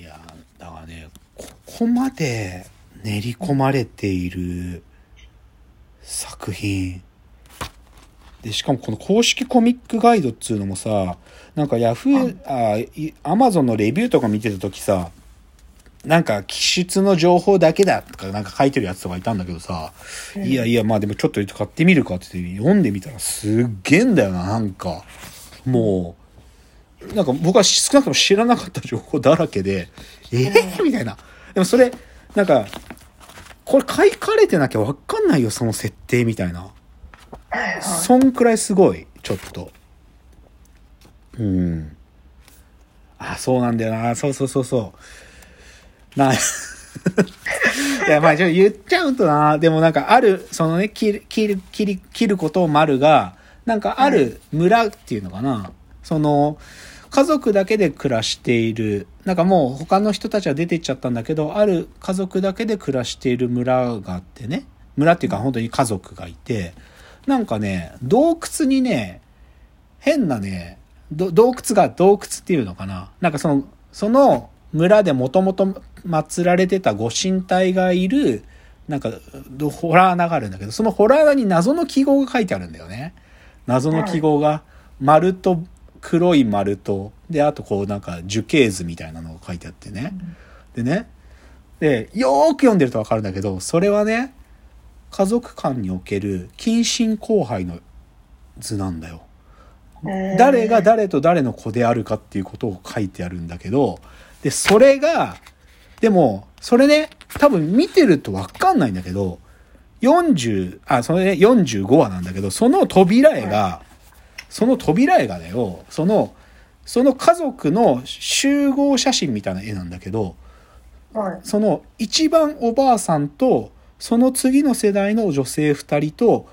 いやだからねここまで練り込まれている作品。でしかもこの公式コミックガイドっつうのもさなんかヤフーあアマゾンのレビューとか見てた時さなんか気質の情報だけだとかなんか書いてるやつとかいたんだけどさ、うんいやいやまあでもちょっと買ってみるかって言って読んでみたらすっげえんだよななんか。もうなんか僕は少なくとも知らなかった情報だらけでえー、みたいな。でもそれなんかこれ書かれてなきゃわかんないよその設定みたいな。そんくらいすごいちょっと。うん。あそうなんだよな。そうそうそうそう。な いやまあちょっと言っちゃうとな。でもなんかあるそのね切る切る切り切ることを丸がなんかある村っていうのかな、その家族だけで暮らしている。なんかもう他の人たちは出てっちゃったんだけどある家族だけで暮らしている村があってね。村っていうか本当に家族がいて。なんかね洞窟にね変なねど洞窟が洞窟っていうのかな。なんかそのその村でもともと祀られてたご神体がいるなんかどホラー穴があるんだけどそのホラー穴に謎の記号が書いてあるんだよね。謎の記号が丸と黒い丸とであとこうなんか樹形図みたいなのが書いてあってね。でねでよーく読んでるとわかるんだけどそれはね家族間における近親交配の図なんだよ。誰が誰と誰の子であるかっていうことを書いてあるんだけど、で、それが、でも、それね、多分見てるとわかんないんだけど、40、あ、それね、45話なんだけど、その扉絵が、その扉絵がだよ、その、その家族の集合写真みたいな絵なんだけど、はい。その一番おばあさんとその次の世代の女性2人と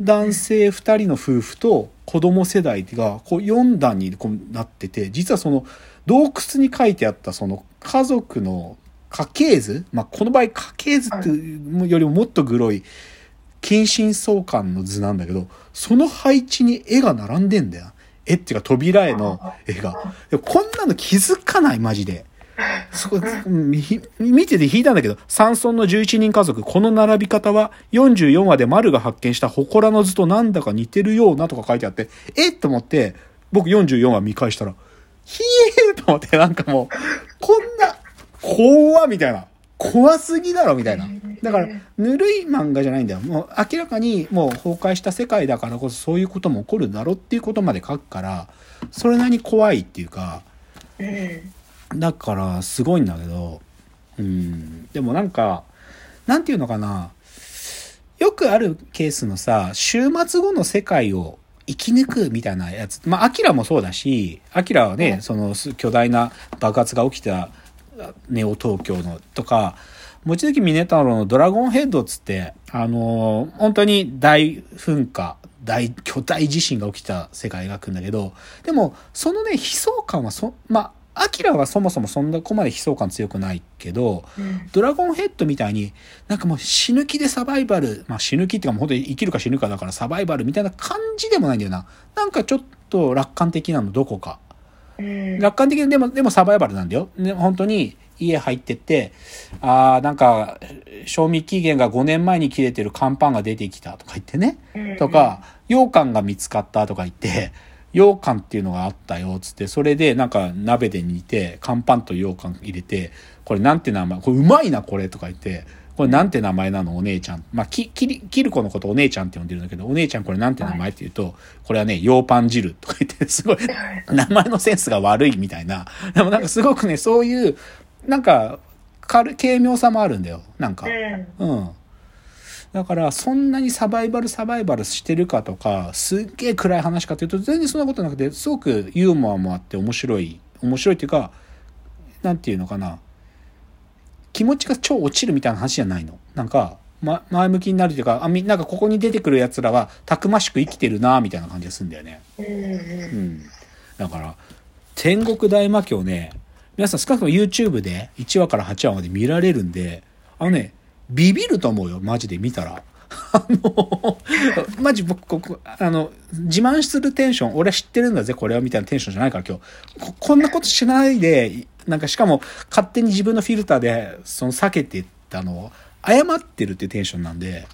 男性2人の夫婦と子供世代がこう4段にこうなってて実はその洞窟に書いてあったその家族の家系図、まあ、この場合家系図っていうよりももっとグロい近親相関の図なんだけどその配置に絵が並んでんだよ。絵っていうか扉絵の絵が。こんなの気づかないマジで。そこ、見てて引いたんだけど、山村の11人家族、この並び方は44話で丸が発見した祠の図となんだか似てるようなとか書いてあって、えっと思って、僕44話見返したら、ひえーと思って、なんかもう、こんな、怖みたいな。怖すぎだろみたいな。だから、ぬるい漫画じゃないんだよ。もう明らかにもう崩壊した世界だからこそそういうことも起こるだろっていうことまで書くから、それなりに怖いっていうか、うん。だからすごいんだけどうんでもなんかなんていうのかなよくあるケースのさ週末後の世界を生き抜くみたいなやつまあアキラもそうだしアキラはね、うんそのす巨大な爆発が起きたネオ東京のとか望月峰太郎の「ドラゴンヘッド」っつってあのー本当に大噴火大巨大地震が起きた世界を描くんだけどでもそのね悲壮感はそまあアキラはそもそもそんなこまで悲壮感強くないけどうん。ドラゴンヘッドみたいになんかもう死ぬ気でサバイバルまあ死ぬ気っていうかもう本当に生きるか死ぬかだからサバイバルみたいな感じでもないんだよななんかちょっと楽観的なのどこかうん。楽観的にでもでもサバイバルなんだよ、ね、本当に家入ってってあーなんか賞味期限が5年前に切れてる乾パンが出てきたとか言ってね。うん。とか、羊羹が見つかったとか言って、羊羹っていうのがあったよ、つって、それでなんか鍋で煮て、乾パンと羊羹入れて、これなんて名前、これうまいな、これとか言って、これなんて名前なの？お姉ちゃん。まあ、き、きり、キルコのことお姉ちゃんって呼んでるんだけど、お姉ちゃんこれなんて名前って言うと、これはね、羊パン汁とか言って、すごい、名前のセンスが悪いみたいな。でもなんかすごくね、そういう、なんか、軽軽妙さもあるんだよ。なんか。うん。うん。だから、そんなにサバイバルサバイバルしてるかとか、すっげえ暗い話かというと、全然そんなことなくて、すごくユーモアもあって面白い。面白いっていうか、なんていうのかな。気持ちが超落ちるみたいな話じゃないの。なんか、ま、前向きになるというか、あ、み、なんかここに出てくる奴らは、たくましく生きてるなみたいな感じがするんだよね。うん。うん。だから、天国大魔教ね、皆さん少なくとも YouTube で1話から8話まで見られるんで、あのね、ビビると思うよ、マジで見たら。あの、マジ僕、ここ、あの、自慢するテンション、俺は知ってるんだぜ、これは、みたいなテンションじゃないから今日。ここんなことしないで、なんかしかも勝手に自分のフィルターでその避けてたのを謝ってるっていうテンションなんで、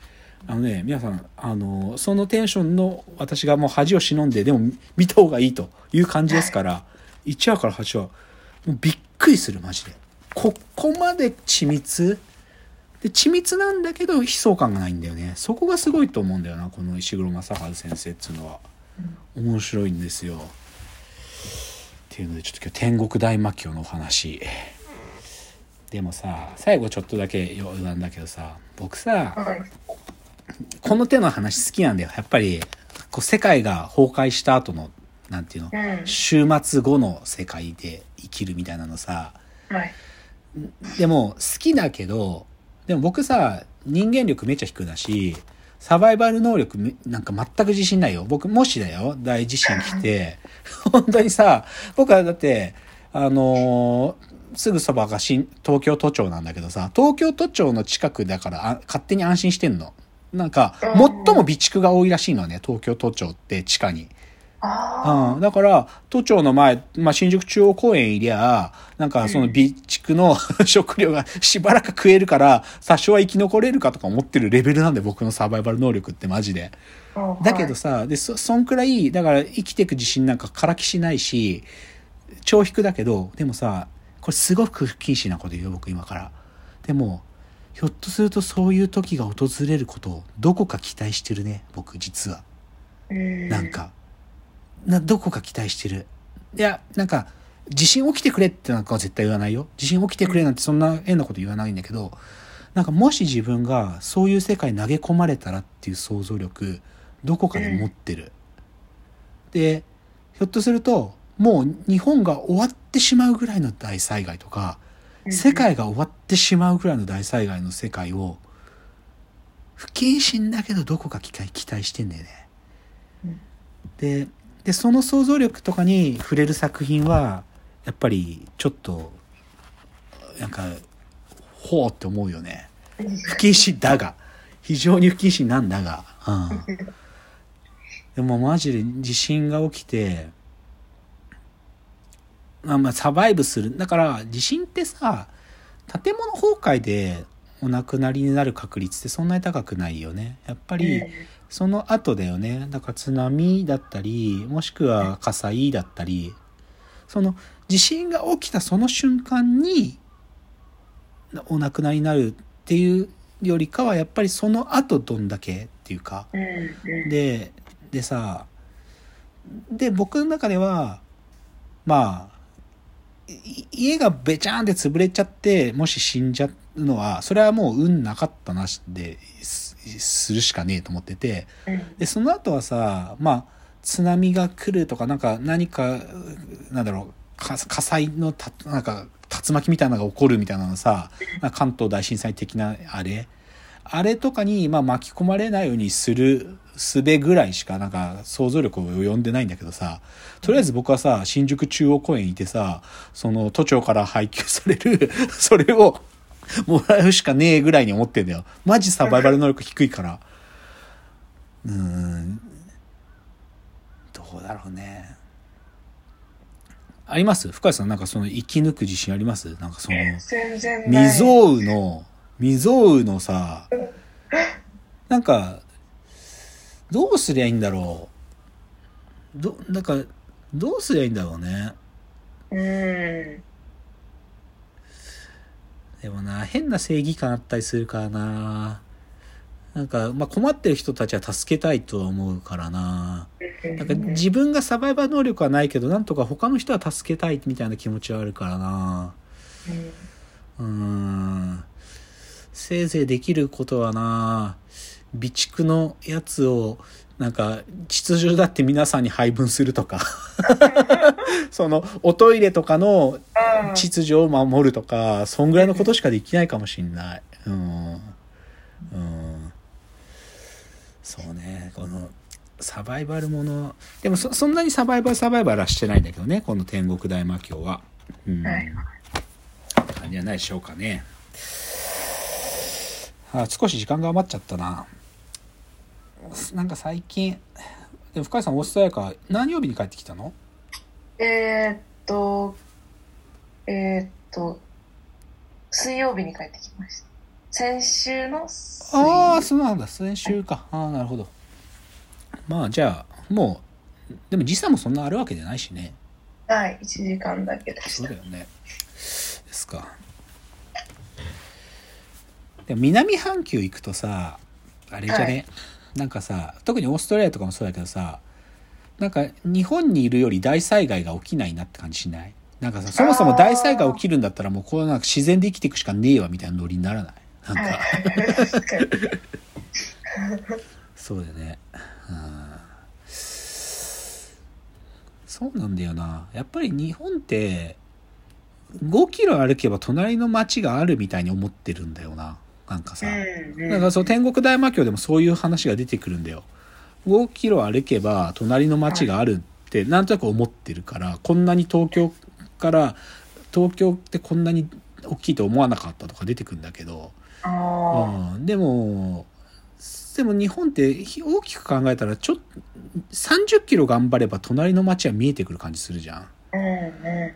あのね、皆さん、あの、そのテンションの私がもう恥を忍んで、でも見た方がいいという感じですから、1話から8話、もうびっくりする、マジで。ここまで緻密？で、緻密なんだけど悲壮感がないんだよね。そこがすごいと思うんだよな、この石黒正治先生っていうのは。面白いんですよ。っていうので、ちょっと今日天国大魔教のお話。でもさ、最後ちょっとだけ余談だけどさ、僕さ、はい。この手の話好きなんだよ。やっぱり、こう世界が崩壊した後の、なんていうの、うん。終末後の世界で生きるみたいなのさ、はい。でも好きだけど、でも僕さ、人間力めっちゃ低だし、サバイバル能力めなんか全く自信ないよ。僕もしだよ、大地震来て、本当にさ、僕はだって、あのーすぐそばが新東京都庁なんだけどさ、東京都庁の近くだからあ勝手に安心してんの。なんか、最も備蓄が多いらしいのね、東京都庁って地下に。あうん、だから、都庁の前、まあ、新宿中央公園いりゃ、なんかその備蓄の 食料がしばらく食えるから、多少は生き残れるかとか思ってるレベルなんで、僕のサバイバル能力ってマジで。あ。だけどさ、で、そ、そんくらい、だから生きていく自信なんかからきしないし、超低だけど、でもさ、これすごく不謹慎なこと言うよ、僕今から。でも、ひょっとするとそういう時が訪れることをどこか期待してるね、僕実は。うん。なん。か、な、どこか期待してる。いや、なんか、地震起きてくれってなんかは絶対言わないよ。地震起きてくれなんてそんな変なこと言わないんだけど、なんかもし自分がそういう世界に投げ込まれたらっていう想像力、どこかで持ってる。で、ひょっとすると、もう日本が終わってしまうぐらいの大災害とか、世界が終わってしまうぐらいの大災害の世界を、不謹慎だけどどこか期待期待してんだよね。うんででその想像力とかに触れる作品はやっぱりちょっとなんかほうって思うよね。不謹慎だが。非常に不謹慎なんだが、うん、でもマジで地震が起きてまあまあサバイブする。だから地震ってさ建物崩壊でお亡くなりになる確率ってそんなに高くないよね。やっぱり、その後だよね。だから津波だったり、もしくは火災だったり、その地震が起きたその瞬間にお亡くなりになるっていうよりかはやっぱりその後どんだけっていうか。で、でさ、で、僕の中では、まあ、い家がべちゃーんって潰れちゃって、もし死んじゃうのは、それはもう運なかったなしですするしかねえと思ってて、うん。で、その後はさ、まあ、津波が来るとか、なんか何か、なんだろう、か火災のた、なんか、竜巻みたいなのが起こるみたいなのさ、関東大震災的なあれあれとかに、まあ、巻き込まれないようにする術ぐらいしか、なんか、想像力を及んでないんだけどさ、とりあえず僕はさ、新宿中央公園にいてさ、その都庁から配給される、それを、もらうしかねえぐらいに思ってんだよ。マジサバイバル能力低いから。うーん。どうだろうね。あります？深谷さんなんかその生き抜く自信あります？なんかその。未曾有の、未曾有のさ、なんか、どうすりゃいいんだろう。ど、なんか、どうすりゃいいんだろうね。うん。でもな、変な正義感あったりするからな。なんか、まあ、困ってる人たちは助けたいとは思うからな。なんか自分がサバイバー能力はないけど、なんとか他の人は助けたいみたいな気持ちはあるからな。うーん。せいぜいできることはな、備蓄のやつを、なんか、秩序だって皆さんに配分するとか。その、おトイレとかのうん。秩序を守るとか、そんぐらいのことしかできないかもしんない。うん。うん。そうね、この、サバイバルもの、でもそ、そんなにサバイバルサバイバルはしてないんだけどね、この天国大魔教は。うん。はい感じじゃないでしょうかね。あ、少し時間が余っちゃったな。なんか最近、でも深井さん、オーストラリアから何曜日に帰ってきたの？えーっと、えーっと、水曜日に帰ってきました。先週の水ああ、そうなんだ。先週か。ああ、なるほど。まあ、じゃあ、もう、でも時差もそんなあるわけじゃないしね。はい、1時間だけでしたそうだ。よね。ですか。でも南半球行くとさ、あれじゃね、はいなんかさ、特にオーストラリアとかもそうだけどさ、なんか日本にいるより大災害が起きないなって感じしない？なんかさ、そもそも大災害起きるんだったらもうこうなんか自然で生きていくしかねえわみたいなノリにならない？なんか。そうだよね。うんそうなんだよな。やっぱり日本って、5キロ歩けば隣の町があるみたいに思ってるんだよな。なんかさ。だからそう天国大魔教でもそういう話が出てくるんだよ。5キロ歩けば隣の町があるってなんとなく思ってるから、こんなに東京から、東京ってこんなに大きいと思わなかったとか出てくるんだけど、あうん、でもでも日本って大きく考えたらちょっと30キロ頑張れば隣の町は見えてくる感じするじゃん、あ、うん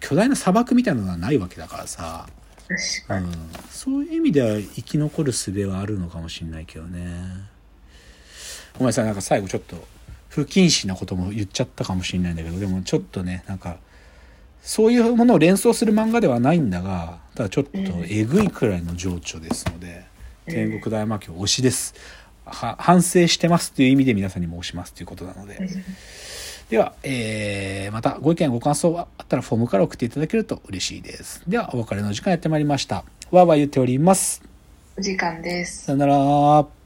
巨大な砂漠みたいなのがないわけだからさ、確かに。うん、そういう意味では生き残る術はあるのかもしれないけどね。ごめんなさい。なんか最後ちょっと不謹慎なことも言っちゃったかもしれないんだけど。でもちょっとねなんかそういうものを連想する漫画ではないんだがただちょっとえぐいくらいの情緒ですので、天国大魔教推しです。は反省してますという意味で皆さんにも推しますということなので、では、えー、またご意見ご感想があったらフォームから送っていただけると嬉しいです。ではお別れの時間やってまいりました。わーわー言っております。お時間です。さよなら